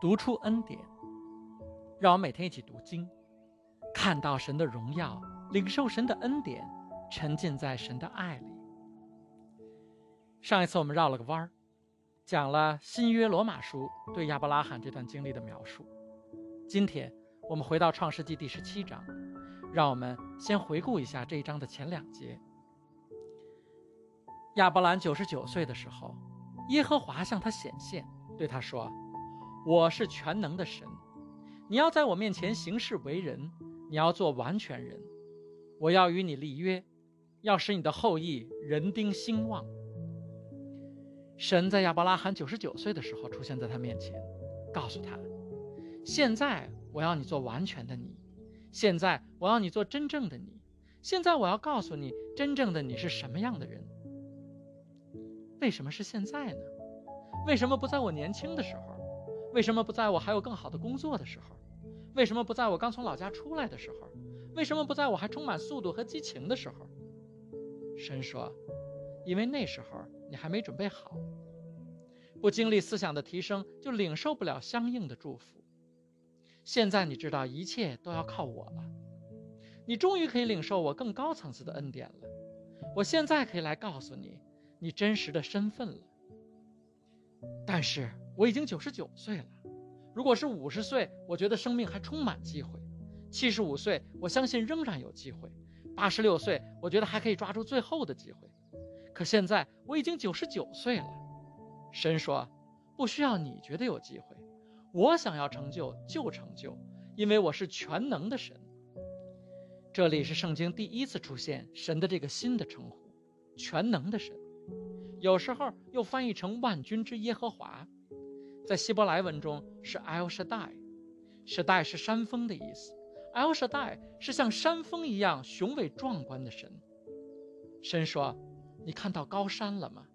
读出恩典。让我们每天一起读经，看到神的荣耀，领受神的恩典，沉浸在神的爱里。上一次我们绕了个弯儿，讲了新约罗马书对亚伯拉罕这段经历的描述。今天我们回到创世纪第十七章，让我们先回顾一下这一章的前两节。亚伯兰九十九岁的时候，耶和华向他显现，对他说：“我是全能的神。”你要在我面前行事为人，你要做完全人。我要与你立约，要使你的后裔人丁兴旺。神在亚伯拉罕九十九岁的时候出现在他面前，告诉他：现在我要你做完全的你，现在我要你做真正的你，现在我要告诉你真正的你是什么样的人。为什么是现在呢？为什么不在我年轻的时候？为什么不在我还有更好的工作的时候？为什么不在我刚从老家出来的时候？为什么不在我还充满速度和激情的时候？神说：“因为那时候你还没准备好，不经历思想的提升，就领受不了相应的祝福。现在你知道一切都要靠我了，你终于可以领受我更高层次的恩典了。我现在可以来告诉你你真实的身份了。但是我已经九十九岁了。”如果是五十岁，我觉得生命还充满机会；七十五岁，我相信仍然有机会；八十六岁，我觉得还可以抓住最后的机会。可现在我已经九十九岁了。神说：“不需要你觉得有机会，我想要成就就成就，因为我是全能的神。”这里是圣经第一次出现神的这个新的称呼——全能的神，有时候又翻译成万军之耶和华。在希伯来文中是 El Shaddai，Shaddai 是山峰的意思，El Shaddai 是像山峰一样雄伟壮观的神。神说：“你看到高山了吗？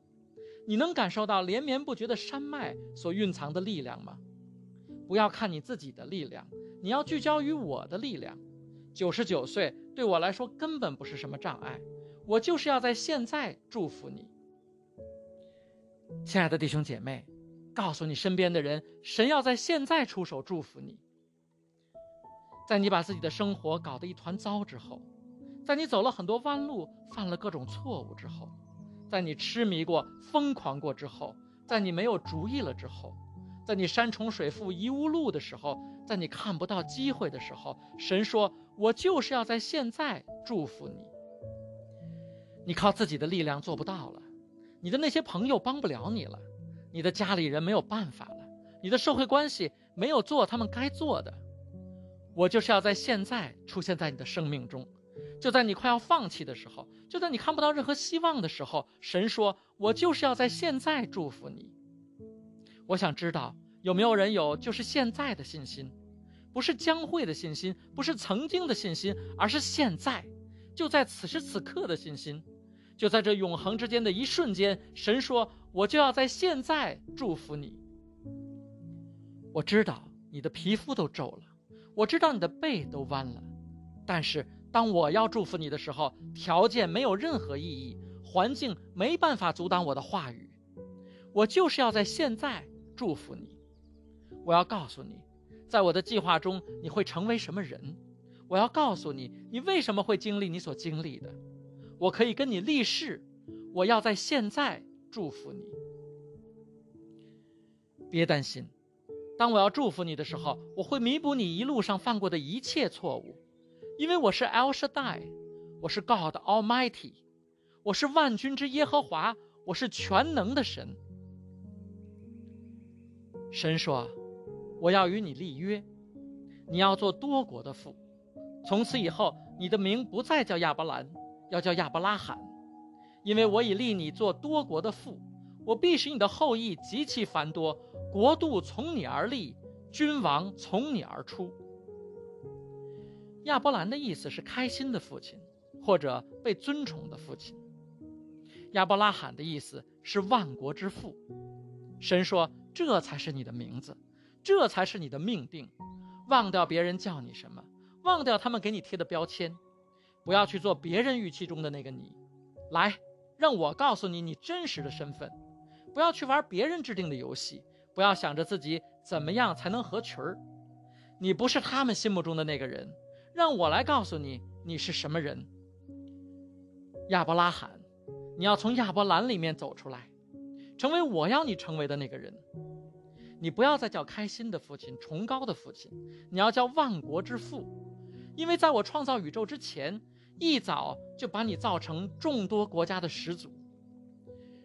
你能感受到连绵不绝的山脉所蕴藏的力量吗？不要看你自己的力量，你要聚焦于我的力量。九十九岁对我来说根本不是什么障碍，我就是要在现在祝福你，亲爱的弟兄姐妹。”告诉你身边的人，神要在现在出手祝福你。在你把自己的生活搞得一团糟之后，在你走了很多弯路、犯了各种错误之后，在你痴迷过、疯狂过之后，在你没有主意了之后，在你山重水复疑无路的时候，在你看不到机会的时候，神说：“我就是要在现在祝福你。”你靠自己的力量做不到了，你的那些朋友帮不了你了。你的家里人没有办法了，你的社会关系没有做他们该做的，我就是要在现在出现在你的生命中，就在你快要放弃的时候，就在你看不到任何希望的时候，神说：“我就是要在现在祝福你。”我想知道有没有人有就是现在的信心，不是将会的信心，不是曾经的信心，而是现在，就在此时此刻的信心。就在这永恒之间的一瞬间，神说：“我就要在现在祝福你。”我知道你的皮肤都皱了，我知道你的背都弯了，但是当我要祝福你的时候，条件没有任何意义，环境没办法阻挡我的话语。我就是要在现在祝福你。我要告诉你，在我的计划中你会成为什么人。我要告诉你，你为什么会经历你所经历的。我可以跟你立誓，我要在现在祝福你。别担心，当我要祝福你的时候，我会弥补你一路上犯过的一切错误，因为我是 El Shaddai，我是 God Almighty，我是万军之耶和华，我是全能的神。神说：“我要与你立约，你要做多国的父，从此以后，你的名不再叫亚伯兰。”要叫亚伯拉罕，因为我已立你做多国的父，我必使你的后裔极其繁多，国度从你而立，君王从你而出。亚伯兰的意思是开心的父亲，或者被尊崇的父亲。亚伯拉罕的意思是万国之父。神说：“这才是你的名字，这才是你的命定。忘掉别人叫你什么，忘掉他们给你贴的标签。”不要去做别人预期中的那个你，来，让我告诉你你真实的身份。不要去玩别人制定的游戏，不要想着自己怎么样才能合群儿。你不是他们心目中的那个人，让我来告诉你你是什么人。亚伯拉罕，你要从亚伯兰里面走出来，成为我要你成为的那个人。你不要再叫开心的父亲、崇高的父亲，你要叫万国之父，因为在我创造宇宙之前，一早就把你造成众多国家的始祖。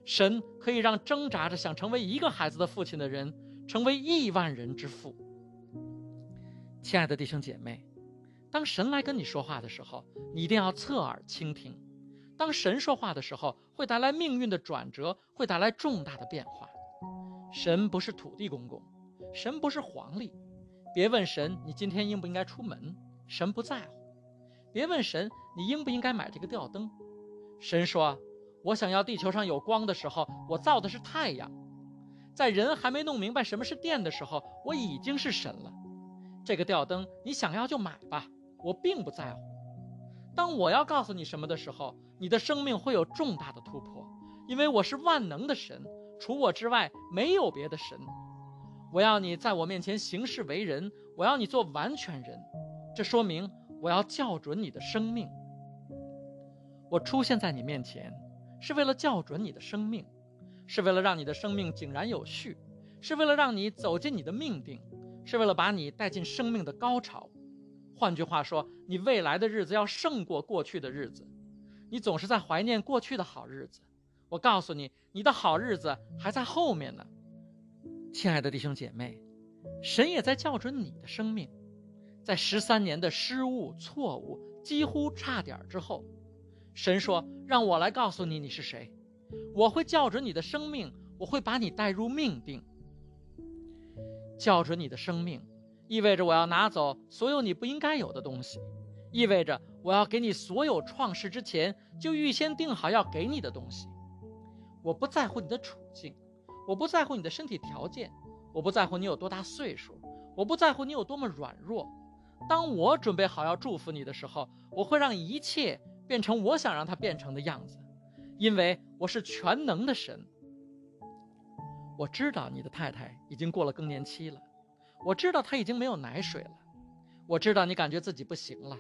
神可以让挣扎着想成为一个孩子的父亲的人，成为亿万人之父。亲爱的弟兄姐妹，当神来跟你说话的时候，你一定要侧耳倾听。当神说话的时候，会带来命运的转折，会带来重大的变化。神不是土地公公，神不是皇帝。别问神你今天应不应该出门，神不在乎。别问神你应不应该买这个吊灯，神说：“我想要地球上有光的时候，我造的是太阳。在人还没弄明白什么是电的时候，我已经是神了。这个吊灯你想要就买吧，我并不在乎。当我要告诉你什么的时候，你的生命会有重大的突破，因为我是万能的神。”除我之外，没有别的神。我要你在我面前行事为人，我要你做完全人。这说明我要校准你的生命。我出现在你面前，是为了校准你的生命，是为了让你的生命井然有序，是为了让你走进你的命定，是为了把你带进生命的高潮。换句话说，你未来的日子要胜过过去的日子。你总是在怀念过去的好日子。我告诉你，你的好日子还在后面呢，亲爱的弟兄姐妹，神也在校准你的生命，在十三年的失误、错误、几乎差点之后，神说：“让我来告诉你你是谁，我会校准你的生命，我会把你带入命定。校准你的生命，意味着我要拿走所有你不应该有的东西，意味着我要给你所有创世之前就预先定好要给你的东西。”我不在乎你的处境，我不在乎你的身体条件，我不在乎你有多大岁数，我不在乎你有多么软弱。当我准备好要祝福你的时候，我会让一切变成我想让它变成的样子，因为我是全能的神。我知道你的太太已经过了更年期了，我知道她已经没有奶水了，我知道你感觉自己不行了，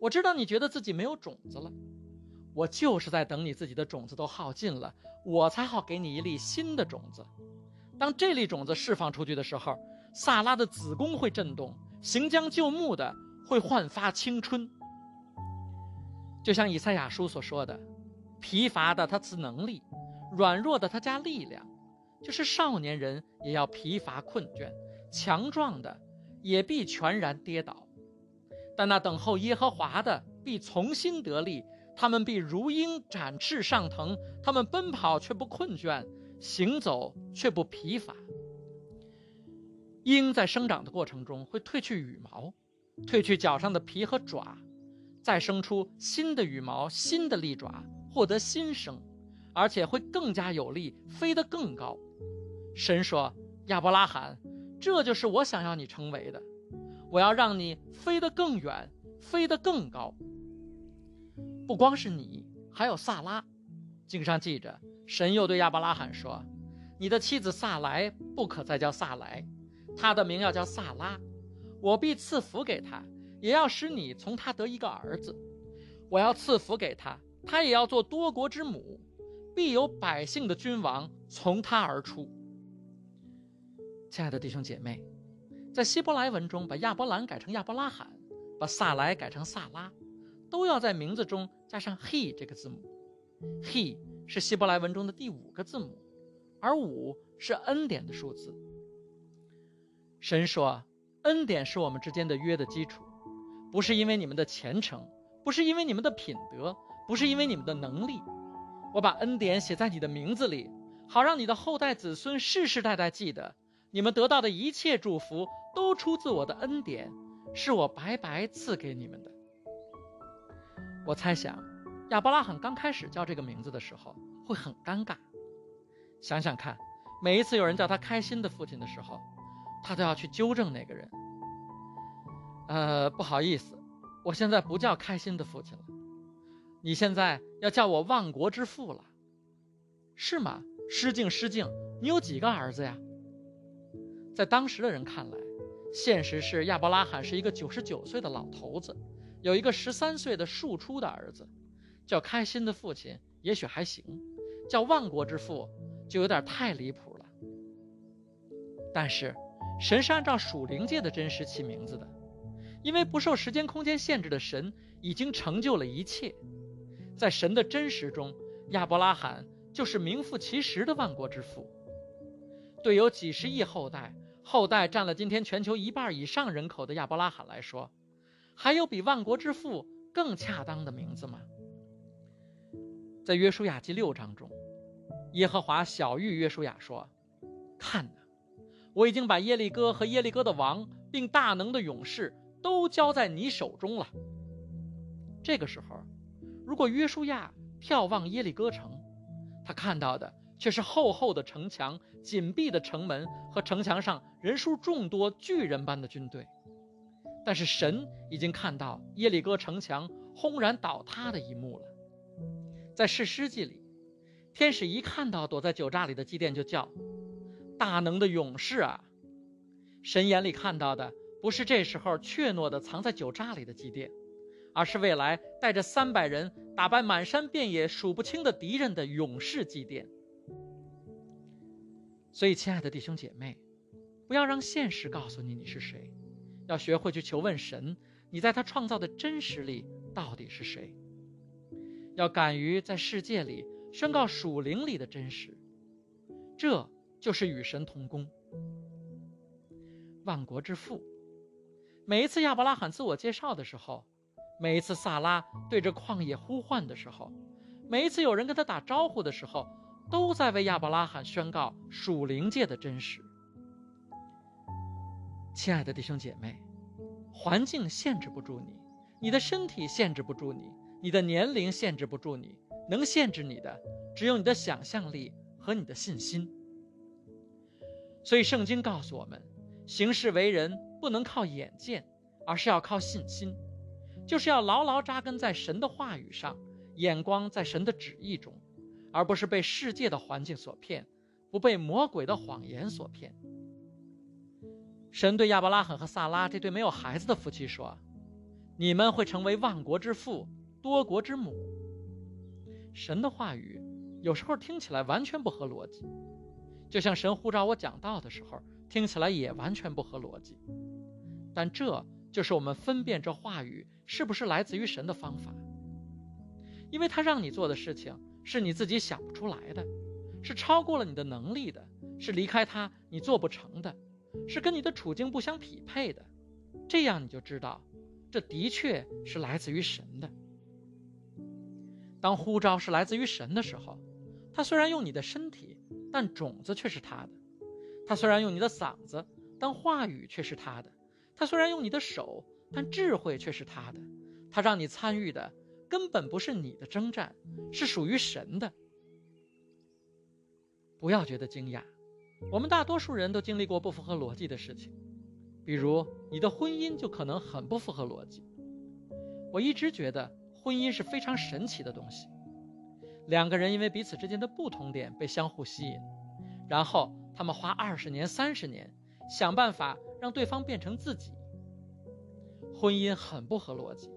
我知道你觉得自己没有种子了。我就是在等你自己的种子都耗尽了，我才好给你一粒新的种子。当这粒种子释放出去的时候，萨拉的子宫会震动，行将就木的会焕发青春。就像以赛亚书所说的：“疲乏的他赐能力，软弱的他加力量。”就是少年人也要疲乏困倦，强壮的也必全然跌倒。但那等候耶和华的必从心得力。他们必如鹰展翅上腾，他们奔跑却不困倦，行走却不疲乏。鹰在生长的过程中会褪去羽毛，褪去脚上的皮和爪，再生出新的羽毛、新的利爪，获得新生，而且会更加有力，飞得更高。神说：“亚伯拉罕，这就是我想要你成为的，我要让你飞得更远，飞得更高。”不光是你，还有萨拉。经上记着，神又对亚伯拉罕说：“你的妻子萨莱不可再叫萨莱，她的名要叫萨拉。我必赐福给她，也要使你从他得一个儿子。我要赐福给他，他也要做多国之母，必有百姓的君王从他而出。”亲爱的弟兄姐妹，在希伯来文中，把亚伯兰改成亚伯拉罕，把萨莱改成萨拉。都要在名字中加上 he 这个字母，he 是希伯来文中的第五个字母，而五是恩典的数字。神说，恩典是我们之间的约的基础，不是因为你们的虔诚，不是因为你们的品德，不是因为你们的能力。我把恩典写在你的名字里，好让你的后代子孙世世代代记得，你们得到的一切祝福都出自我的恩典，是我白白赐给你们的。我猜想，亚伯拉罕刚开始叫这个名字的时候会很尴尬。想想看，每一次有人叫他开心的父亲的时候，他都要去纠正那个人。呃，不好意思，我现在不叫开心的父亲了，你现在要叫我万国之父了，是吗？失敬失敬，你有几个儿子呀？在当时的人看来，现实是亚伯拉罕是一个九十九岁的老头子，有一个十三岁的庶出的儿子，叫开心的父亲也许还行，叫万国之父就有点太离谱了。但是，神是按照属灵界的真实起名字的，因为不受时间空间限制的神已经成就了一切，在神的真实中，亚伯拉罕就是名副其实的万国之父。对有几十亿后代、后代占了今天全球一半以上人口的亚伯拉罕来说，还有比万国之父更恰当的名字吗？在约书亚记六章中，耶和华小谕约书亚说：“看哪，我已经把耶利哥和耶利哥的王，并大能的勇士都交在你手中了。”这个时候，如果约书亚眺望耶利哥城，他看到的。却是厚厚的城墙、紧闭的城门和城墙上人数众多、巨人般的军队。但是神已经看到耶利哥城墙轰然倒塌的一幕了。在士师记里，天使一看到躲在酒榨里的基甸，就叫：“大能的勇士啊！”神眼里看到的不是这时候怯懦的藏在酒榨里的祭奠，而是未来带着三百人打败满山遍野数不清的敌人的勇士祭奠。所以，亲爱的弟兄姐妹，不要让现实告诉你你是谁，要学会去求问神，你在他创造的真实里到底是谁。要敢于在世界里宣告属灵里的真实，这就是与神同工。万国之父，每一次亚伯拉罕自我介绍的时候，每一次萨拉对着旷野呼唤的时候，每一次有人跟他打招呼的时候。都在为亚伯拉罕宣告属灵界的真实。亲爱的弟兄姐妹，环境限制不住你，你的身体限制不住你，你的年龄限制不住你，能限制你的只有你的想象力和你的信心。所以圣经告诉我们，行事为人不能靠眼见，而是要靠信心，就是要牢牢扎根在神的话语上，眼光在神的旨意中。而不是被世界的环境所骗，不被魔鬼的谎言所骗。神对亚伯拉罕和萨拉这对没有孩子的夫妻说：“你们会成为万国之父，多国之母。”神的话语有时候听起来完全不合逻辑，就像神呼召我讲道的时候，听起来也完全不合逻辑。但这就是我们分辨这话语是不是来自于神的方法，因为他让你做的事情。是你自己想不出来的，是超过了你的能力的，是离开他你做不成的，是跟你的处境不相匹配的，这样你就知道，这的确是来自于神的。当呼召是来自于神的时候，他虽然用你的身体，但种子却是他的；他虽然用你的嗓子，但话语却是他的；他虽然用你的手，但智慧却是他的。他让你参与的。根本不是你的征战，是属于神的。不要觉得惊讶，我们大多数人都经历过不符合逻辑的事情，比如你的婚姻就可能很不符合逻辑。我一直觉得婚姻是非常神奇的东西，两个人因为彼此之间的不同点被相互吸引，然后他们花二十年、三十年想办法让对方变成自己。婚姻很不合逻辑。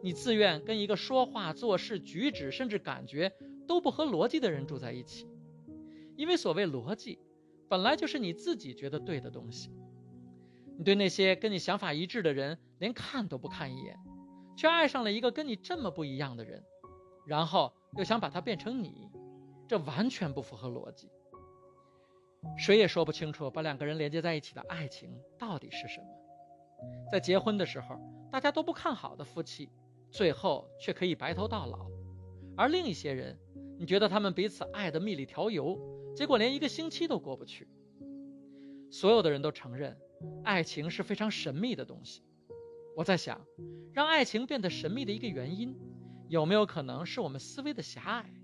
你自愿跟一个说话、做事、举止，甚至感觉都不合逻辑的人住在一起，因为所谓逻辑，本来就是你自己觉得对的东西。你对那些跟你想法一致的人连看都不看一眼，却爱上了一个跟你这么不一样的人，然后又想把他变成你，这完全不符合逻辑。谁也说不清楚把两个人连接在一起的爱情到底是什么。在结婚的时候，大家都不看好的夫妻。最后却可以白头到老，而另一些人，你觉得他们彼此爱得蜜里调油，结果连一个星期都过不去。所有的人都承认，爱情是非常神秘的东西。我在想，让爱情变得神秘的一个原因，有没有可能是我们思维的狭隘？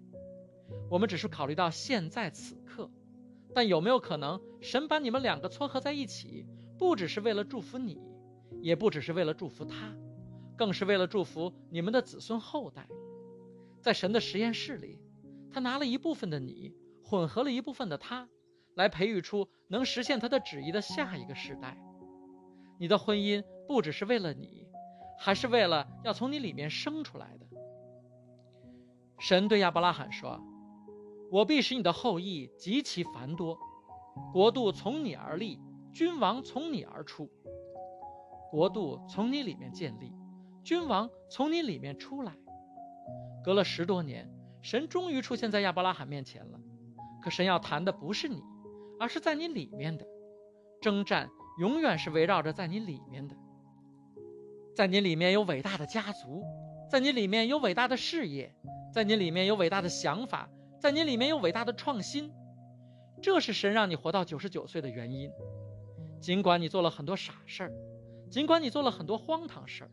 我们只是考虑到现在此刻，但有没有可能，神把你们两个撮合在一起，不只是为了祝福你，也不只是为了祝福他？更是为了祝福你们的子孙后代，在神的实验室里，他拿了一部分的你，混合了一部分的他，来培育出能实现他的旨意的下一个世代。你的婚姻不只是为了你，还是为了要从你里面生出来的。神对亚伯拉罕说：“我必使你的后裔极其繁多，国度从你而立，君王从你而出。国度从你里面建立，君王从你里面出来。”隔了十多年，神终于出现在亚伯拉罕面前了。可神要谈的不是你，而是在你里面的征战。永远是围绕着在你里面的，在你里面有伟大的家族，在你里面有伟大的事业，在你里面有伟大的想法，在你里面有伟大的创新。这是神让你活到九十九岁的原因。尽管你做了很多傻事儿，尽管你做了很多荒唐事儿，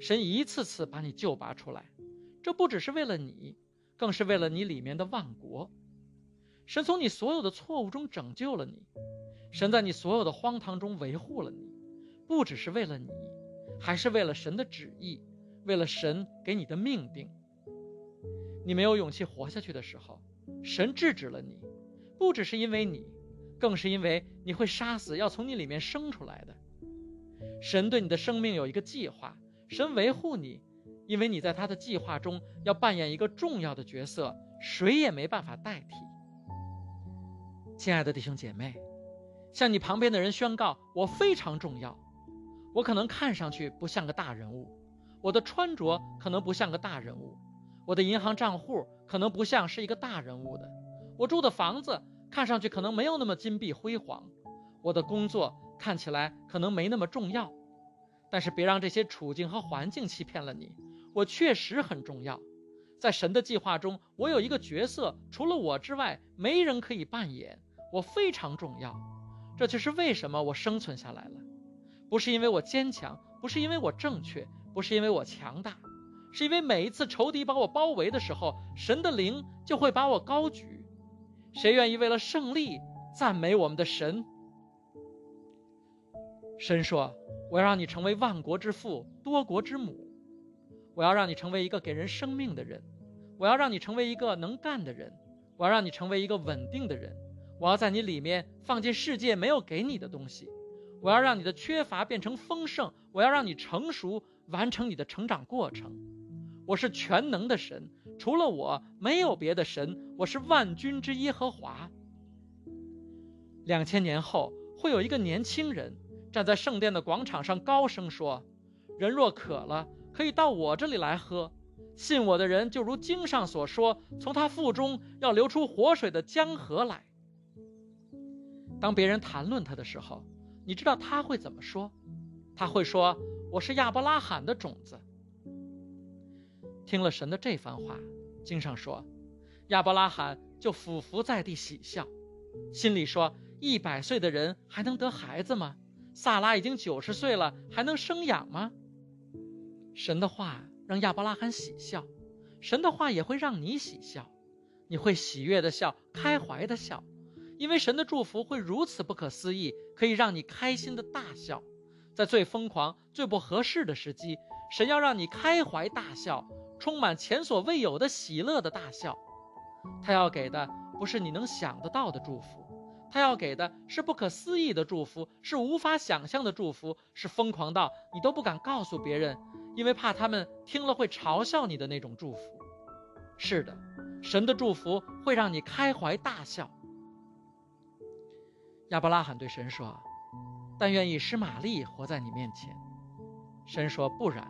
神一次次把你救拔出来。这不只是为了你，更是为了你里面的万国。神从你所有的错误中拯救了你。神在你所有的荒唐中维护了你，不只是为了你，还是为了神的旨意，为了神给你的命定。你没有勇气活下去的时候，神制止了你，不只是因为你，更是因为你会杀死要从你里面生出来的。神对你的生命有一个计划，神维护你，因为你在他的计划中要扮演一个重要的角色，谁也没办法代替。亲爱的弟兄姐妹。向你旁边的人宣告，我非常重要。我可能看上去不像个大人物，我的穿着可能不像个大人物，我的银行账户可能不像是一个大人物的，我住的房子看上去可能没有那么金碧辉煌，我的工作看起来可能没那么重要。但是别让这些处境和环境欺骗了你，我确实很重要。在神的计划中，我有一个角色，除了我之外，没人可以扮演。我非常重要。这就是为什么我生存下来了，不是因为我坚强，不是因为我正确，不是因为我强大，是因为每一次仇敌把我包围的时候，神的灵就会把我高举。谁愿意为了胜利赞美我们的神？神说：“我要让你成为万国之父，多国之母。我要让你成为一个给人生命的人。我要让你成为一个能干的人。我要让你成为一个稳定的人。”我要在你里面放进世界没有给你的东西，我要让你的缺乏变成丰盛，我要让你成熟，完成你的成长过程。我是全能的神，除了我没有别的神。我是万军之耶和华。两千年后会有一个年轻人站在圣殿的广场上，高声说：“人若渴了，可以到我这里来喝。信我的人，就如经上所说，从他腹中要流出活水的江河来。”当别人谈论他的时候，你知道他会怎么说？他会说：“我是亚伯拉罕的种子。”听了神的这番话，经上说，亚伯拉罕就俯伏在地喜笑，心里说：“一百岁的人还能得孩子吗？萨拉已经九十岁了，还能生养吗？”神的话让亚伯拉罕喜笑，神的话也会让你喜笑，你会喜悦的笑，开怀的笑。因为神的祝福会如此不可思议，可以让你开心的大笑，在最疯狂、最不合适的时机，神要让你开怀大笑，充满前所未有的喜乐的大笑。他要给的不是你能想得到的祝福，他要给的是不可思议的祝福，是无法想象的祝福，是疯狂到你都不敢告诉别人，因为怕他们听了会嘲笑你的那种祝福。是的，神的祝福会让你开怀大笑。亚伯拉罕对神说：“但愿以实玛利活在你面前。”神说：“不然，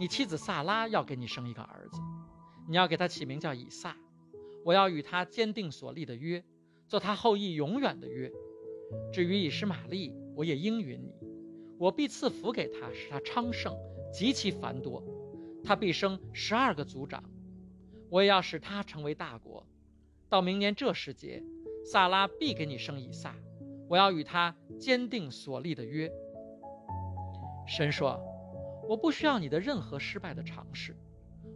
你妻子萨拉要给你生一个儿子，你要给他起名叫以撒。我要与他坚定所立的约，做他后裔永远的约。至于以实玛利，我也应允你，我必赐福给他，使他昌盛，极其繁多。他必生十二个族长，我也要使他成为大国。到明年这时节。”萨拉必给你生以撒，我要与他坚定所立的约。神说：“我不需要你的任何失败的尝试，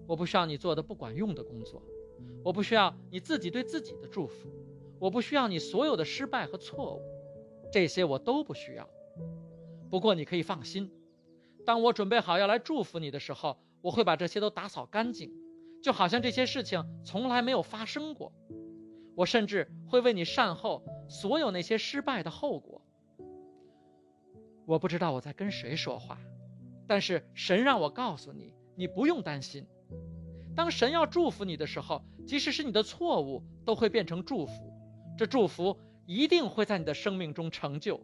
我不需要你做的不管用的工作，我不需要你自己对自己的祝福，我不需要你所有的失败和错误，这些我都不需要。不过你可以放心，当我准备好要来祝福你的时候，我会把这些都打扫干净，就好像这些事情从来没有发生过。”我甚至会为你善后所有那些失败的后果。我不知道我在跟谁说话，但是神让我告诉你，你不用担心。当神要祝福你的时候，即使是你的错误，都会变成祝福。这祝福一定会在你的生命中成就。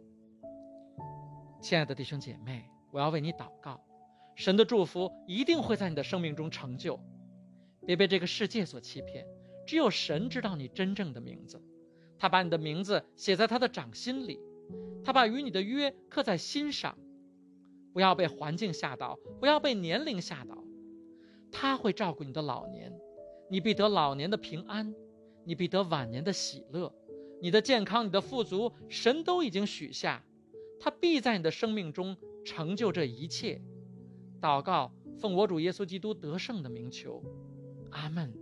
亲爱的弟兄姐妹，我要为你祷告，神的祝福一定会在你的生命中成就。别被这个世界所欺骗，只有神知道你真正的名字，他把你的名字写在他的掌心里，他把与你的约刻在心上。不要被环境吓倒，不要被年龄吓倒。他会照顾你的老年，你必得老年的平安，你必得晚年的喜乐，你的健康，你的富足，神都已经许下，他必在你的生命中成就这一切。祷告，奉我主耶稣基督得胜的名求，阿门。